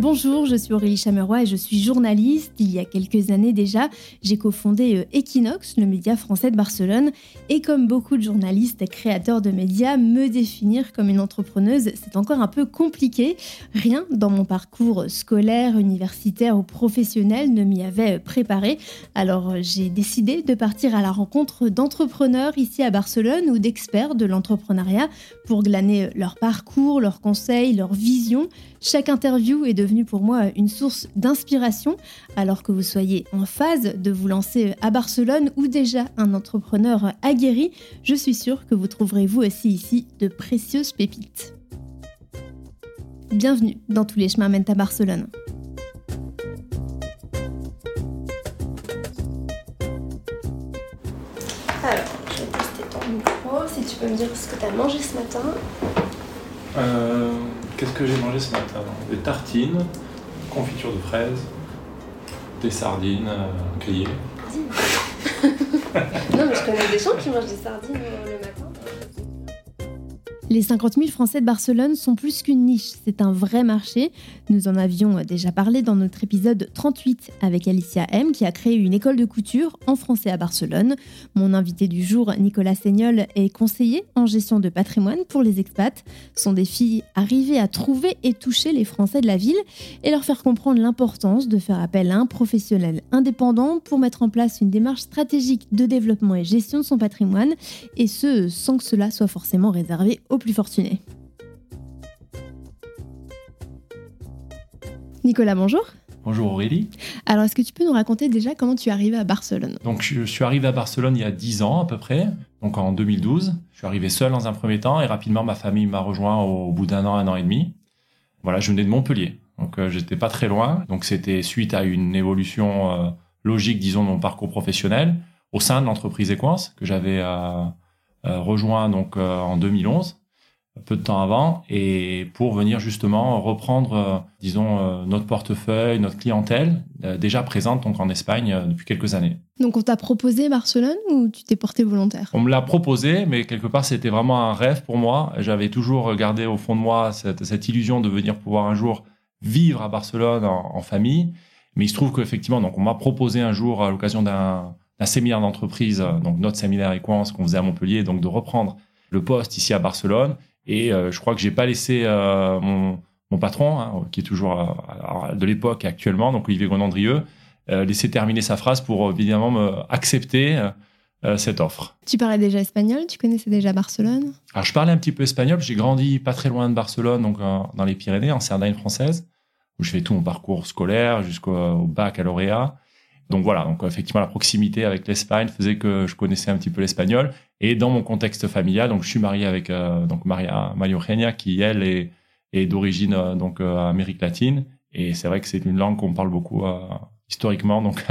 Bonjour, je suis Aurélie Chameroy et je suis journaliste. Il y a quelques années déjà, j'ai cofondé euh, Equinox, le média français de Barcelone. Et comme beaucoup de journalistes et créateurs de médias, me définir comme une entrepreneuse, c'est encore un peu compliqué. Rien dans mon parcours scolaire, universitaire ou professionnel ne m'y avait préparé. Alors j'ai décidé de partir à la rencontre d'entrepreneurs ici à Barcelone ou d'experts de l'entrepreneuriat pour glaner leur parcours, leurs conseils, leurs visions. Chaque interview est devenue pour moi une source d'inspiration, alors que vous soyez en phase de vous lancer à Barcelone ou déjà un entrepreneur aguerri, je suis sûre que vous trouverez vous aussi ici de précieuses pépites. Bienvenue dans Tous les chemins mènent à Barcelone. Alors, je vais tester ton micro, si tu peux me dire ce que tu as mangé ce matin. Euh, Qu'est-ce que j'ai mangé ce matin? Des tartines, confiture de fraises, des sardines euh, grillées. non, mais je connais des gens qui mangent des sardines euh, le matin. Les 50 000 Français de Barcelone sont plus qu'une niche, c'est un vrai marché. Nous en avions déjà parlé dans notre épisode 38 avec Alicia M qui a créé une école de couture en français à Barcelone. Mon invité du jour, Nicolas Seignol, est conseiller en gestion de patrimoine pour les expats. Son défi, arriver à trouver et toucher les Français de la ville et leur faire comprendre l'importance de faire appel à un professionnel indépendant pour mettre en place une démarche stratégique de développement et gestion de son patrimoine, et ce sans que cela soit forcément réservé aux plus fortunés. Nicolas, bonjour. Bonjour Aurélie. Alors, est-ce que tu peux nous raconter déjà comment tu es arrivé à Barcelone? Donc, je suis arrivé à Barcelone il y a 10 ans à peu près, donc en 2012. Je suis arrivé seul dans un premier temps et rapidement ma famille m'a rejoint au bout d'un an, un an et demi. Voilà, je venais de Montpellier, donc euh, j'étais pas très loin. Donc, c'était suite à une évolution euh, logique, disons, de mon parcours professionnel au sein de l'entreprise Equance que j'avais euh, rejoint donc en 2011 peu de temps avant, et pour venir justement reprendre, euh, disons, euh, notre portefeuille, notre clientèle, euh, déjà présente donc en Espagne depuis quelques années. Donc on t'a proposé Barcelone ou tu t'es porté volontaire? On me l'a proposé, mais quelque part c'était vraiment un rêve pour moi. J'avais toujours gardé au fond de moi cette, cette, illusion de venir pouvoir un jour vivre à Barcelone en, en famille. Mais il se trouve qu'effectivement, donc on m'a proposé un jour à l'occasion d'un séminaire d'entreprise, donc notre séminaire Equance qu'on faisait à Montpellier, donc de reprendre le poste ici à Barcelone. Et euh, je crois que j'ai pas laissé euh, mon, mon, patron, hein, qui est toujours euh, de l'époque actuellement, donc Olivier Gondandrieux, laisser terminer sa phrase pour évidemment me accepter cette offre. Tu parlais déjà espagnol Tu connaissais déjà Barcelone? Alors je parlais un petit peu espagnol. J'ai grandi pas très loin de Barcelone, donc dans les Pyrénées, en Cerdagne française, où je fais tout mon parcours scolaire jusqu'au baccalauréat. Donc voilà, donc effectivement la proximité avec l'Espagne faisait que je connaissais un petit peu l'espagnol. Et dans mon contexte familial, donc je suis marié avec euh, donc Maria Maria Eugenia qui elle est, est d'origine euh, donc euh, Amérique latine. Et c'est vrai que c'est une langue qu'on parle beaucoup historiquement donc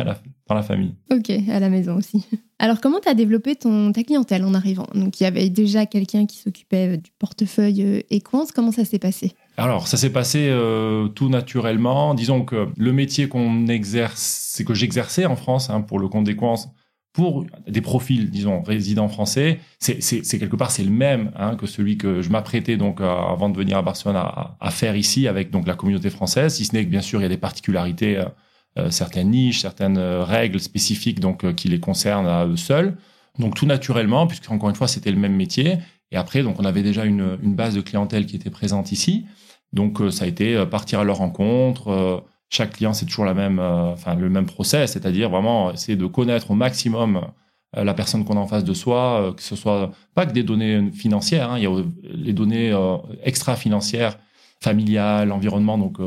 dans la famille. Ok, à la maison aussi. Alors comment tu as développé ton ta clientèle en arrivant? Donc il y avait déjà quelqu'un qui s'occupait du portefeuille Equance, comment ça s'est passé? Alors, ça s'est passé euh, tout naturellement. Disons que le métier qu'on exerce, c'est que j'exerçais en France hein, pour le compte d'Equance, pour des profils, disons, résidents français, c'est quelque part c'est le même hein, que celui que je m'apprêtais donc avant de venir à Barcelone à, faire ici avec donc la communauté française. Si ce n'est que bien sûr il y a des particularités, euh, euh certaines niches, certaines règles spécifiques donc qui les concernent à eux seuls. Donc tout naturellement, puisque encore une fois c'était le même métier. Et après donc on avait déjà une base de clientèle qui était présente ici. Donc ça a été partir à leur rencontre chaque client, c'est toujours la même, euh, enfin le même process, c'est-à-dire vraiment essayer de connaître au maximum euh, la personne qu'on a en face de soi, euh, que ce soit pas que des données financières, hein, il y a les données extra-financières, familiales, l'environnement, donc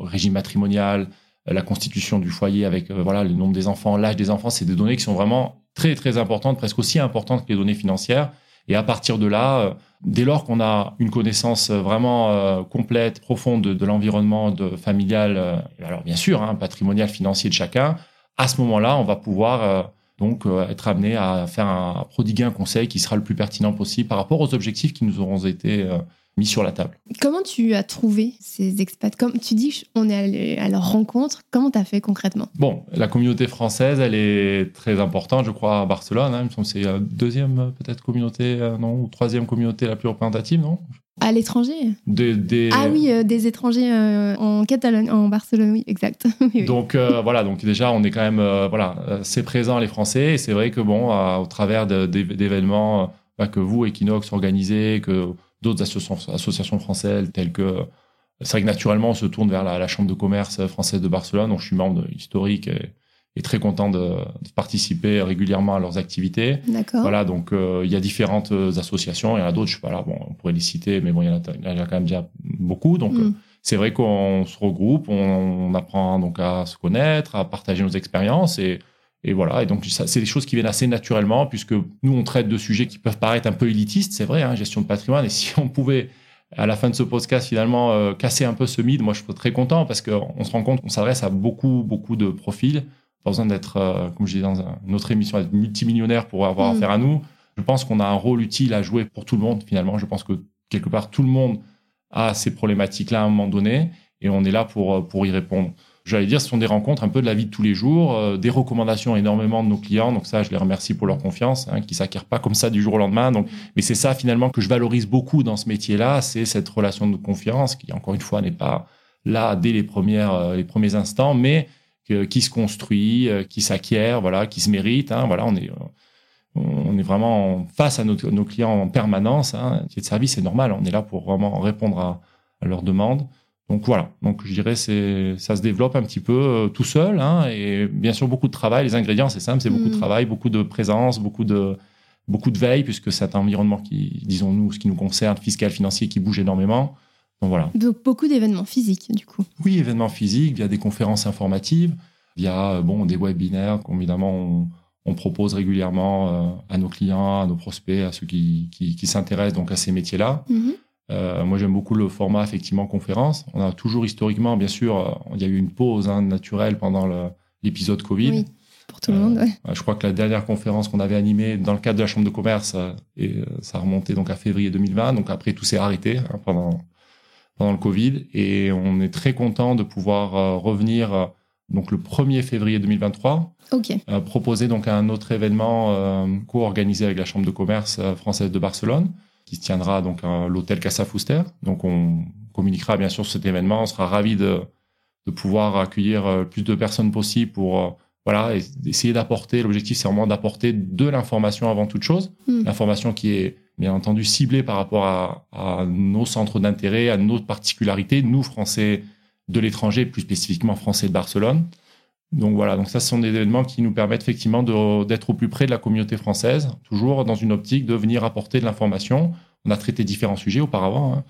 régime matrimonial, la constitution du foyer avec voilà le nombre des enfants, l'âge des enfants, c'est des données qui sont vraiment très très importantes, presque aussi importantes que les données financières. Et à partir de là, euh, dès lors qu'on a une connaissance vraiment euh, complète, profonde de, l'environnement familial, euh, alors bien sûr, hein, patrimonial, financier de chacun, à ce moment-là, on va pouvoir donc être amené à faire un, à prodiguer un conseil qui sera le plus pertinent possible par rapport aux objectifs qui nous auront été mis sur la table. Comment tu as trouvé ces expats? Comme tu dis, on est allé à leur rencontre. Comment tu as fait concrètement? Bon, la communauté française, elle est très importante, je crois, à Barcelone. Hein. C'est la deuxième peut-être communauté, euh, non, ou troisième communauté la plus représentative, non? À l'étranger? Des, des- Ah oui, euh, des étrangers euh, en Catalogne, en Barcelone, oui, exact. Oui, oui. Donc euh, voilà, donc déjà on est quand même euh, voilà, euh, c'est présent les Français et c'est vrai que bon, euh, au travers d'événements euh, bah, que vous Equinox organisez, que d'autres associations, associations françaises telles que c'est vrai que naturellement on se tourne vers la, la chambre de commerce française de Barcelone, dont je suis membre historique et, et très content de, de participer régulièrement à leurs activités. D'accord. Voilà, donc euh, il y a différentes euh, associations, il y en a d'autres, je sais pas là, bon, on pourrait les citer, mais bon, il y en a, il y en a quand même déjà beaucoup. Donc, Mm. euh, c'est vrai qu'on se regroupe, on, on apprend donc à se connaître, à partager nos expériences et, et voilà. Et donc, ça, c'est des choses qui viennent assez naturellement puisque nous, on traite de sujets qui peuvent paraître un peu élitistes, c'est vrai, hein, gestion de patrimoine. Et si on pouvait, à la fin de ce podcast, finalement, euh, casser un peu ce mythe, moi, je serais très content parce qu'on se rend compte qu'on s'adresse à beaucoup, beaucoup de profils. Pas besoin d'être, euh, comme je disais dans un- une autre émission, être multimillionnaire pour avoir Mm. affaire à nous. Je pense qu'on a un rôle utile à jouer pour tout le monde, finalement. Je pense que quelque part, tout le monde a ces problématiques-là à un moment donné et on est là pour, euh, pour y répondre. J'allais dire, ce sont des rencontres un peu de la vie de tous les jours, euh, des recommandations énormément de nos clients. Donc ça, je les remercie pour leur confiance, hein, qui s'acquièrent pas comme ça du jour au lendemain. Donc, mais c'est ça finalement que je valorise beaucoup dans ce métier-là, c'est cette relation de confiance qui, encore une fois, n'est pas là dès les premières, euh, les premiers instants, mais qui se construit, euh, qui s'acquiert, voilà, qui se mérite. Hein, voilà, on est, euh, on est vraiment face à nos, clients en permanence. Hein. Le service, c'est normal. On est là pour vraiment répondre à leurs demandes. Donc voilà. Donc je dirais c'est ça se développe un petit peu euh, tout seul. Hein, et bien sûr beaucoup de travail. Les ingrédients, c'est simple, c'est beaucoup de Mm. travail, beaucoup de présence, beaucoup de beaucoup de veille puisque c'est un environnement qui, disons nous, ce qui nous concerne, fiscal, financier, qui bouge énormément. Donc voilà. Donc beaucoup d'événements physiques, du coup. Oui, événements physiques, via des conférences informatives, via euh, bon des webinaires qu'évidemment on, on propose régulièrement euh, à nos clients, à nos prospects, à ceux qui, qui, qui s'intéressent donc à ces métiers-là. Mhm. Euh, moi, j'aime beaucoup le format effectivement conférence. On a toujours historiquement, bien sûr, euh, il y a eu une pause hein, naturelle pendant l'épisode Covid. Oui, pour tout le Euh, monde. ouais. Euh, Je crois que la dernière conférence qu'on avait animée dans le cadre de la chambre de commerce, euh, et euh, ça remontait donc à février 2020. Donc après, tout s'est arrêté hein, pendant pendant le Covid, et on est très content de pouvoir euh, revenir euh, donc le 1er février 2023 Ok. euh, proposer donc un autre événement euh, co-organisé avec la Chambre de commerce euh, française de Barcelone, qui se tiendra donc à l'hôtel Casa Fuster. Donc on communiquera bien sûr sur cet événement. On sera ravis de, de pouvoir accueillir euh, plus de personnes possible pour euh, voilà essayer d'apporter. L'objectif c'est vraiment d'apporter de l'information avant toute chose, Mm. l'information qui est bien entendu ciblée par rapport à, à nos centres d'intérêt, à nos particularités, nous Français de l'étranger, plus spécifiquement Français de Barcelone. Donc voilà, donc ça ce sont des événements qui nous permettent effectivement d'être au plus près de la communauté française, toujours dans une optique de venir apporter de l'information. On a traité différents sujets auparavant. hein.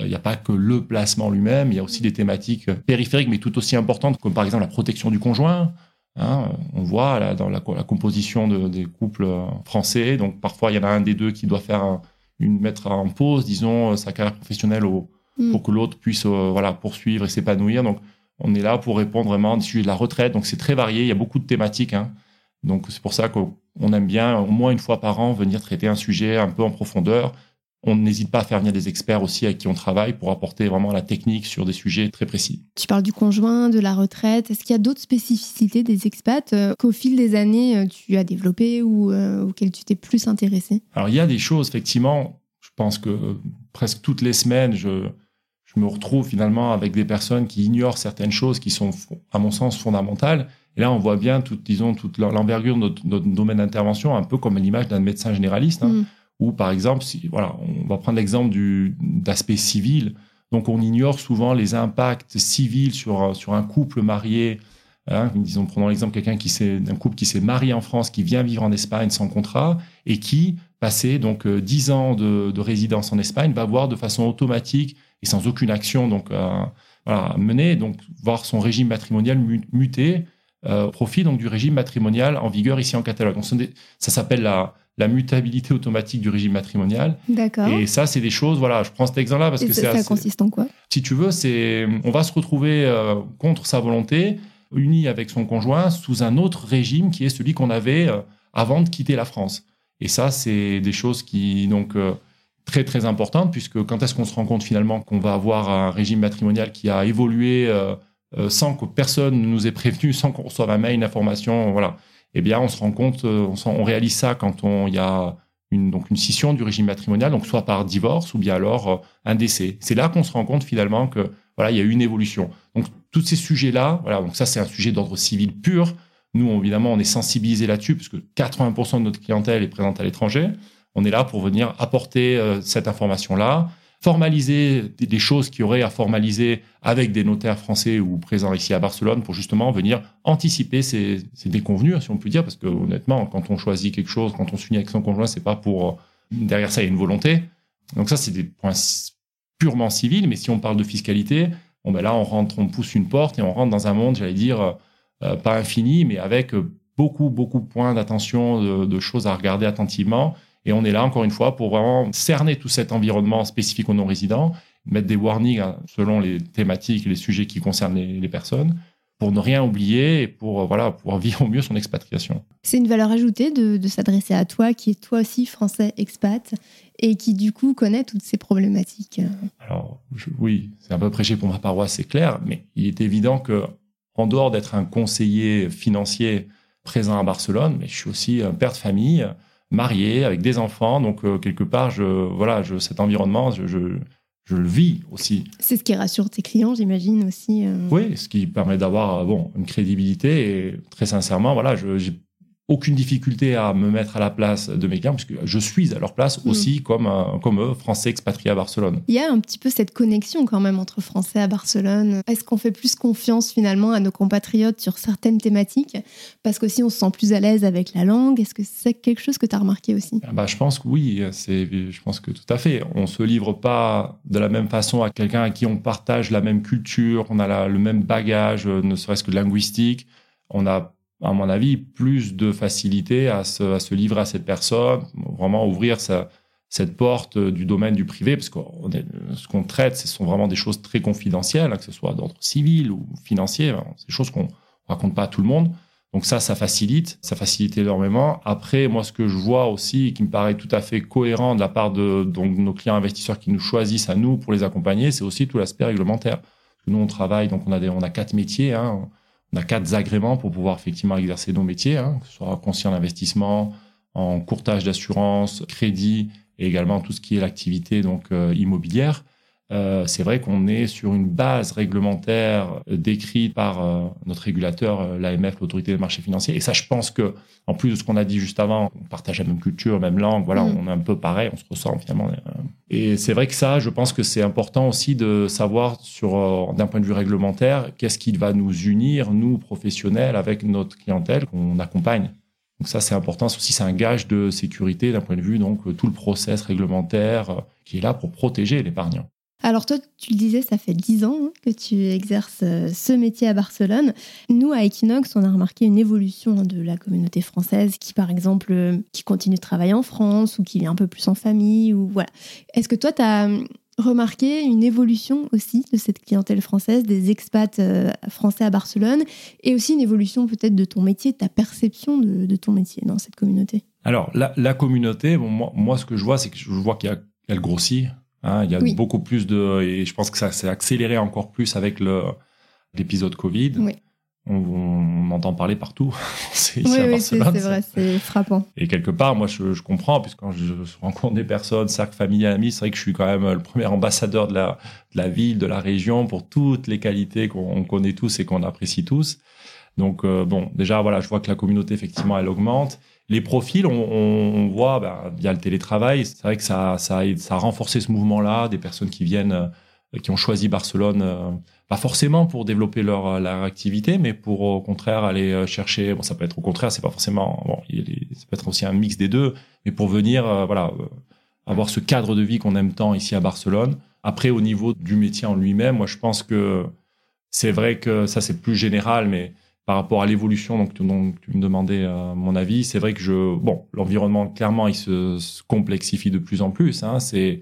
Euh, Il n'y a pas que le placement lui-même, il y a aussi des thématiques périphériques, mais tout aussi importantes, comme par exemple la protection du conjoint. hein. on voit là, dans la, co- la composition de- des couples euh, français, donc parfois il y en a un des deux qui doit faire un- une mettre en pause, disons, euh, sa carrière professionnelle au, Mm. pour que l'autre puisse euh, voilà poursuivre et s'épanouir. Donc on est là pour répondre vraiment des sujets de la retraite. Donc c'est très varié, il y a beaucoup de thématiques. hein. Donc c'est pour ça qu'on aime bien au moins une fois par an venir traiter un sujet un peu en profondeur. On n'hésite pas à faire venir des experts aussi avec qui on travaille pour apporter vraiment la technique sur des sujets très précis. Tu parles du conjoint, de la retraite. Est-ce qu'il y a d'autres spécificités des expats euh, qu'au fil des années euh, tu as développées ou euh, auxquelles tu t'es plus intéressé Alors il y a des choses effectivement. Je pense que presque toutes les semaines, je, je me retrouve finalement avec des personnes qui ignorent certaines choses qui sont, à mon sens, fondamentales. Et là, on voit bien, toute, disons, toute l'envergure de notre, notre domaine d'intervention, un peu comme l'image d'un médecin généraliste. hein. Mm. Ou par exemple, si, voilà, on va prendre l'exemple d'aspect civil. Donc, on ignore souvent les impacts civils sur sur un couple marié. Hein, disons, prenons l'exemple quelqu'un qui s'est d'un couple qui s'est marié en France, qui vient vivre en Espagne sans contrat et qui, passé donc euh, 10 ans de, de résidence en Espagne, va voir de façon automatique et sans aucune action donc euh, voilà, menée, donc voir son régime matrimonial mu- muter euh, au profit donc du régime matrimonial en vigueur ici en Catalogne. Donc, des- ça s'appelle la la mutabilité automatique du régime matrimonial. D'accord. Et ça, c'est des choses, voilà, je prends cet exemple-là parce Et que ça, c'est ça assez- consiste en quoi? Si tu veux, c'est, on va se retrouver euh, contre sa volonté, uni avec son conjoint, sous un autre régime qui est celui qu'on avait euh, avant de quitter la France. Et ça, c'est des choses qui, donc, euh, très, très importantes, puisque quand est-ce qu'on se rend compte finalement qu'on va avoir un régime matrimonial qui a évolué euh, euh, sans que personne ne nous ait prévenu, sans qu'on reçoive un mail, une information, voilà. Eh bien, on se rend compte, euh, on, réalise ça quand il y a une, donc une scission du régime matrimonial, donc soit par divorce ou bien alors un décès. C'est là qu'on se rend compte finalement que voilà, il y a eu une évolution. Donc tous ces sujets-là, voilà, donc ça c'est un sujet d'ordre civil pur. Nous, évidemment, on est sensibilisé là-dessus parce que 80% de notre clientèle est présente à l'étranger. On est là pour venir apporter euh, cette information-là, formaliser des choses qui auraient à formaliser avec des notaires français ou présents ici à Barcelone pour justement venir anticiper ces, ces déconvenus, si on peut dire, parce que honnêtement, quand on choisit quelque chose, quand on s'unit avec son conjoint, c'est pas pour derrière ça il y a une volonté. Donc ça, c'est des points purement civils. Mais si on parle de fiscalité, bon ben là, on rentre, on pousse une porte et on rentre dans un monde, j'allais dire, euh, pas infini, mais avec beaucoup beaucoup de points d'attention, de choses à regarder attentivement et on est là, encore une fois, pour vraiment cerner tout cet environnement spécifique aux non-résidents, mettre des warnings hein, selon les thématiques et les sujets qui concernent les, personnes, pour ne rien oublier et pour euh, voilà, pouvoir vivre au mieux son expatriation. C'est une valeur ajoutée de, s'adresser à toi, qui est toi aussi français expat, et qui du coup connaît toutes ces problématiques. Alors oui, c'est un peu prêché pour ma paroisse, c'est clair, mais il est évident que en dehors d'être un conseiller financier présent à Barcelone, mais je suis aussi un père de famille marié avec des enfants. Donc euh, quelque part, je, voilà, je, cet environnement, je, je, je le vis aussi. C'est ce qui rassure tes clients, j'imagine aussi. Euh. Oui, ce qui permet d'avoir bon une crédibilité et très sincèrement, voilà, j'ai aucune difficulté à me mettre à la place de mes clients, puisque je suis à leur place mm. aussi comme, comme eux, Français expatriés à Barcelone. Il y a un petit peu cette connexion quand même entre Français à Barcelone. Est-ce qu'on fait plus confiance finalement à nos compatriotes sur certaines thématiques? Parce qu'aussi on se sent plus à l'aise avec la langue. Est-ce que c'est quelque chose que tu as remarqué aussi? Ah bah, Je pense que oui, je pense que tout à fait. On ne se livre pas de la même façon à quelqu'un à qui on partage la même culture, on a le même bagage, ne serait-ce que linguistique. On a à mon avis, plus de facilité à se, livrer à cette personne, vraiment ouvrir cette porte du domaine du privé, parce que ce qu'on traite, ce sont vraiment des choses très confidentielles, hein, que ce soit d'ordre civil ou financier, hein, c'est des choses qu'on raconte pas à tout le monde. Donc ça, ça facilite, ça facilite énormément. Après, moi, ce que je vois aussi, qui me paraît tout à fait cohérent de la part de donc, nos clients investisseurs qui nous choisissent à nous pour les accompagner, c'est aussi tout l'aspect réglementaire. Nous, on travaille, donc on a, on a quatre métiers. Hein on a quatre agréments pour pouvoir effectivement exercer nos métiers, hein, que ce soit conscient d'investissement, en courtage d'assurance, crédit et également tout ce qui est l'activité donc euh, immobilière. Euh, c'est vrai qu'on est sur une base réglementaire décrite par euh, notre régulateur, euh, l'AMF, l'autorité des marchés financiers. Et ça, je pense que, en plus de ce qu'on a dit juste avant, on partage la même culture, la même langue, voilà, mm. on est un peu pareil, on se ressent finalement. Et c'est vrai que ça, je pense que c'est important aussi de savoir sur, d'un point de vue réglementaire, qu'est-ce qui va nous unir, nous professionnels, avec notre clientèle qu'on accompagne. Donc ça, c'est important. Aussi, c'est un gage de sécurité d'un point de vue donc tout le process réglementaire qui est là pour protéger l'épargnant. Alors toi, tu le disais, ça fait dix ans hein, que tu exerces euh, ce métier à Barcelone. Nous, à Equinox, on a remarqué une évolution de la communauté française qui, par exemple, euh, qui continue de travailler en France ou qui vit un peu plus en famille. ou voilà. Est-ce que toi, tu as hum, remarqué une évolution aussi de cette clientèle française, des expats euh, français à Barcelone, et aussi une évolution peut-être de ton métier, de ta perception de, ton métier dans cette communauté? Alors, la, communauté, bon, moi, moi, ce que je vois, c'est que je vois qu'elle grossit Hein, il y a beaucoup plus de, et je pense que ça s'est accéléré encore plus avec le l'épisode Covid. Oui. On, on, entend parler partout. c'est oui, c'est vrai, c'est frappant. Et quelque part, moi, je, je comprends, puisque quand je rencontre des personnes, cercle familial, amis, c'est vrai que je suis quand même le premier ambassadeur de la, de la ville, de la région, pour toutes les qualités qu'on connaît tous et qu'on apprécie tous. Donc, euh, bon, déjà, voilà, je vois que la communauté, effectivement, elle augmente. Les profils, on, voit ben, via le télétravail, c'est vrai que ça, ça, a, renforcé ce mouvement-là, des personnes qui viennent, euh, qui ont choisi Barcelone, euh, pas forcément pour développer leur, leur activité, mais pour au contraire aller euh, chercher. Bon, ça peut être au contraire, c'est pas forcément. Bon, ça peut être aussi un mix des deux, mais pour venir, voilà, avoir ce cadre de vie qu'on aime tant ici à Barcelone. Après, au niveau du métier en lui-même, moi, je pense que c'est vrai que ça, c'est plus général, mais par rapport à l'évolution donc, tu me demandais euh, mon avis c'est vrai que je bon l'environnement clairement il se, complexifie de plus en plus hein, c'est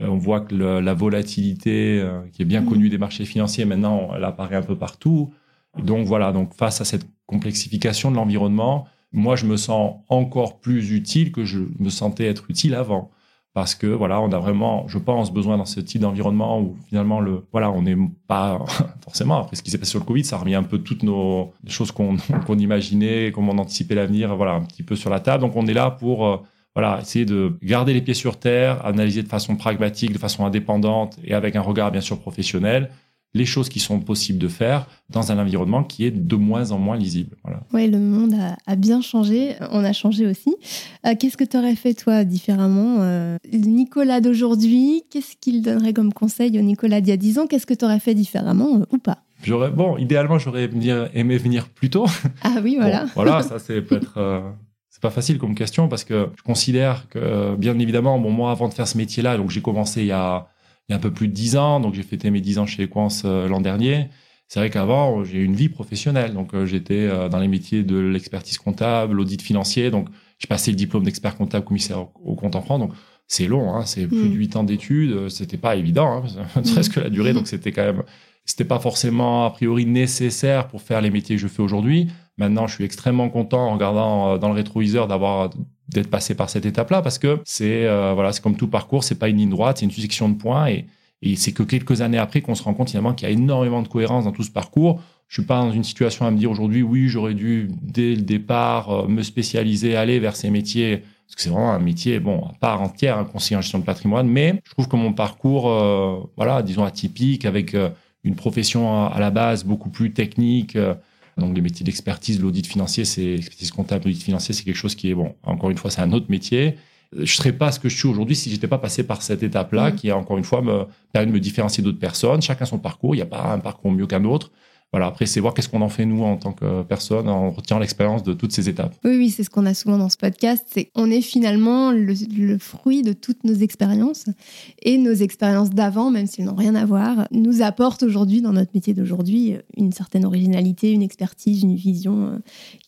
euh, on voit que la volatilité euh, qui est bien mmh. connue des marchés financiers maintenant elle apparaît un peu partout. Donc voilà donc face à cette complexification de l'environnement moi je me sens encore plus utile que je me sentais être utile avant parce que voilà, on a vraiment, je pense, besoin dans ce type d'environnement où finalement le, voilà, on n'est pas forcément après ce qui s'est passé sur le Covid, ça remet un peu toutes nos choses qu'on qu'on imaginait, comment on anticipait l'avenir, voilà, un petit peu sur la table. Donc on est là pour euh, voilà, essayer de garder les pieds sur terre, analyser de façon pragmatique, de façon indépendante et avec un regard bien sûr professionnel les choses qui sont possibles de faire dans un environnement qui est de moins en moins lisible. Voilà. Oui, le monde a, bien changé, on a changé aussi. Euh, qu'est-ce que tu aurais fait toi différemment euh, Nicolas d'aujourd'hui, qu'est-ce qu'il donnerait comme conseil au Nicolas d'il y a 10 ans Qu'est-ce que tu aurais fait différemment euh, ou pas? J'aurais, bon, idéalement, j'aurais aimé venir plus tôt. Ah oui, voilà. voilà, ça c'est peut-être c'est pas facile comme question parce que je considère que, bien évidemment, bon, moi, avant de faire ce métier-là, donc j'ai commencé il y a il y a un peu plus de dix ans, donc j'ai fêté mes dix ans chez Equance euh, l'an dernier. C'est vrai qu'avant, j'ai eu une vie professionnelle, donc euh, j'étais euh, dans les métiers de l'expertise comptable, l'audit financier, donc j'ai passé le diplôme d'expert comptable commissaire au compte en France, donc c'est long, hein, c'est plus de mm. huit ans d'études, c'était pas évident, hein, presque la durée, donc c'était quand même, c'était pas forcément a priori nécessaire pour faire les métiers que je fais aujourd'hui. Maintenant, je suis extrêmement content en regardant dans le rétroviseur d'avoir d'être passé par cette étape-là parce que c'est euh, voilà, c'est comme tout parcours, c'est pas une ligne droite, c'est une succession de points et, c'est que quelques années après qu'on se rend compte finalement qu'il y a énormément de cohérence dans tout ce parcours. Je suis pas dans une situation à me dire aujourd'hui oui, j'aurais dû dès le départ euh, me spécialiser, aller vers ces métiers parce que c'est vraiment un métier bon à part entière, un conseiller en gestion de patrimoine, mais je trouve que mon parcours euh, voilà, disons atypique avec une profession à, la base beaucoup plus technique donc les métiers d'expertise, l'audit financier, c'est expertise comptable, l'audit financier, c'est quelque chose qui est bon. Encore une fois, c'est un autre métier. Je serais pas ce que je suis aujourd'hui si j'étais pas passé par cette étape-là, mmh. qui a encore une fois me permis de me différencier d'autres personnes. Chacun son parcours. Il n'y a pas un parcours mieux qu'un autre. Voilà, après, c'est voir qu'est-ce qu'on en fait nous en tant que personne en retirant l'expérience de toutes ces étapes. Oui, oui, c'est ce qu'on a souvent dans ce podcast. C'est on est finalement le, fruit de toutes nos expériences et nos expériences d'avant, même s'ils n'ont rien à voir, nous apportent aujourd'hui dans notre métier d'aujourd'hui une certaine originalité, une expertise, une vision euh,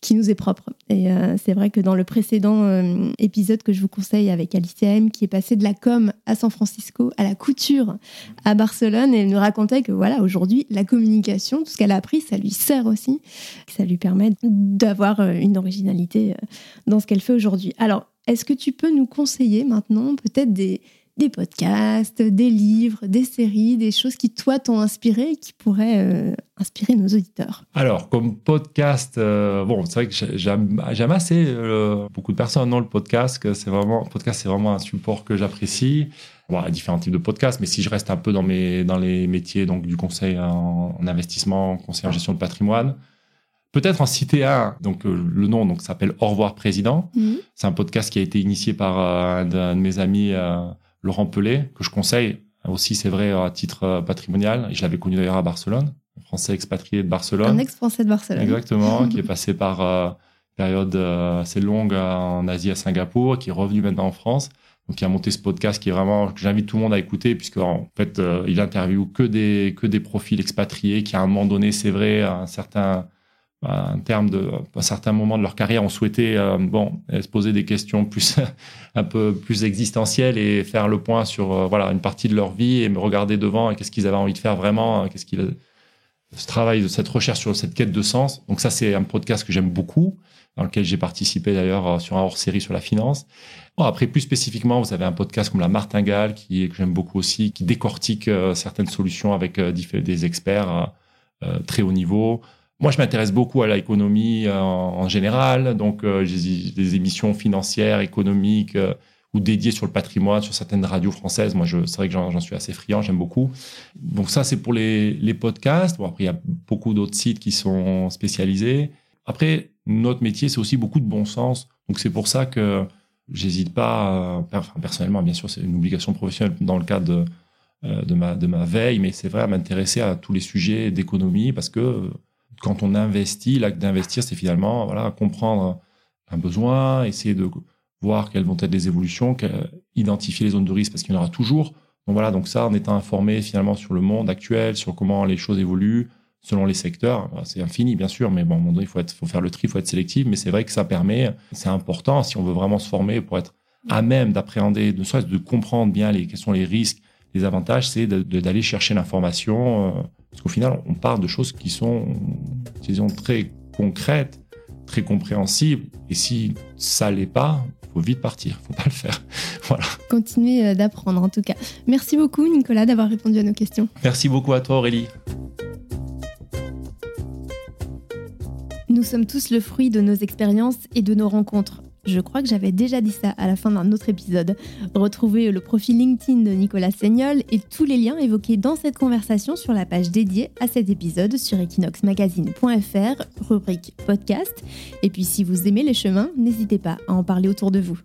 qui nous est propre. Et euh, c'est vrai que dans le précédent euh, épisode que je vous conseille avec Alicia M, qui est passée de la com à San Francisco à la couture à Barcelone, elle nous racontait que voilà, aujourd'hui, la communication, tout ce qu'elle appris, ça lui sert aussi. Ça lui permet d'avoir euh, une originalité euh, dans ce qu'elle fait aujourd'hui. Alors, est-ce que tu peux nous conseiller maintenant peut-être des, des podcasts, des livres, des séries, des choses qui, toi, t'ont inspiré et qui pourraient euh, inspirer nos auditeurs? Alors, comme podcast, bon, c'est vrai que j'aime assez beaucoup de personnes dans le podcast. C'est vraiment, podcast, c'est vraiment un support que j'apprécie à différents types de podcasts, mais si je reste un peu dans, mes, dans les métiers donc du conseil en, investissement, conseil en gestion de patrimoine, peut-être en citer un. Donc euh, le nom donc s'appelle Au revoir président. Mhm. C'est un podcast qui a été initié par euh, un, de, mes amis euh, Laurent Pelé que je conseille aussi c'est vrai à titre patrimonial. Et je l'avais connu d'ailleurs à Barcelone, un Français expatrié de Barcelone. Un ex-Français de Barcelone. Exactement, qui est passé par période assez longue en Asie à Singapour, qui est revenu maintenant en France donc il a monté ce podcast qui est vraiment que j'invite tout le monde à écouter puisque en fait euh, il interviewe que des que des profils expatriés qui à un moment donné c'est vrai à un certain un terme de un certain moment de leur carrière ont souhaité euh, bon se poser des questions plus un peu plus existentielles et faire le point sur euh, voilà une partie de leur vie et me regarder devant et qu'est-ce qu'ils avaient envie de faire vraiment qu'est-ce qu'ils ce travail cette recherche sur cette quête de sens. Donc ça c'est un podcast que j'aime beaucoup dans lequel j'ai participé d'ailleurs sur un hors-série sur la finance Bon, après, plus spécifiquement, vous avez un podcast comme La Martingale, qui, que j'aime beaucoup aussi, qui décortique euh, certaines solutions avec euh, des experts euh, très haut niveau. Moi, je m'intéresse beaucoup à l'économie en général, donc j'ai des émissions financières, économiques ou dédiées sur le patrimoine, sur certaines radios françaises. Moi, c'est vrai que j'en suis assez friand, j'aime beaucoup. Donc ça, c'est pour les, les podcasts. Bon, après, il y a beaucoup d'autres sites qui sont spécialisés. Après, notre métier, c'est aussi beaucoup de bon sens. Donc c'est pour ça que J'hésite pas, enfin, personnellement, bien sûr, c'est une obligation professionnelle dans le cadre de, euh, de ma veille, mais c'est vrai à m'intéresser à tous les sujets d'économie parce que quand on investit, l'acte d'investir, c'est finalement voilà, comprendre un besoin, essayer de voir quelles vont être les évolutions, identifier les zones de risque parce qu'il y en aura toujours. Donc voilà, donc ça, en étant informé finalement sur le monde actuel, sur comment les choses évoluent, selon les secteurs. C'est infini, bien sûr, mais bon, à un moment donné, il faut, être, faut faire le tri, il faut être sélectif. Mais c'est vrai que ça permet, c'est important si on veut vraiment se former pour être à même d'appréhender, ne serait-ce de comprendre bien les, quels sont les risques, les avantages, c'est d'aller chercher l'information. Euh, parce qu'au final, on parle de choses qui sont, disons, très concrètes, très compréhensibles. Et si ça l'est pas, faut vite partir, faut pas le faire. voilà. Continuer euh, d'apprendre en tout cas. Merci beaucoup Nicolas d'avoir répondu à nos questions. Merci beaucoup à toi Aurélie. Nous sommes tous le fruit de nos expériences et de nos rencontres. Je crois que j'avais déjà dit ça à la fin d'un autre épisode. Retrouvez le profil LinkedIn de Nicolas Seignol et tous les liens évoqués dans cette conversation sur la page dédiée à cet épisode sur equinoxmagazine.fr, rubrique podcast. Et puis si vous aimez les chemins, n'hésitez pas à en parler autour de vous.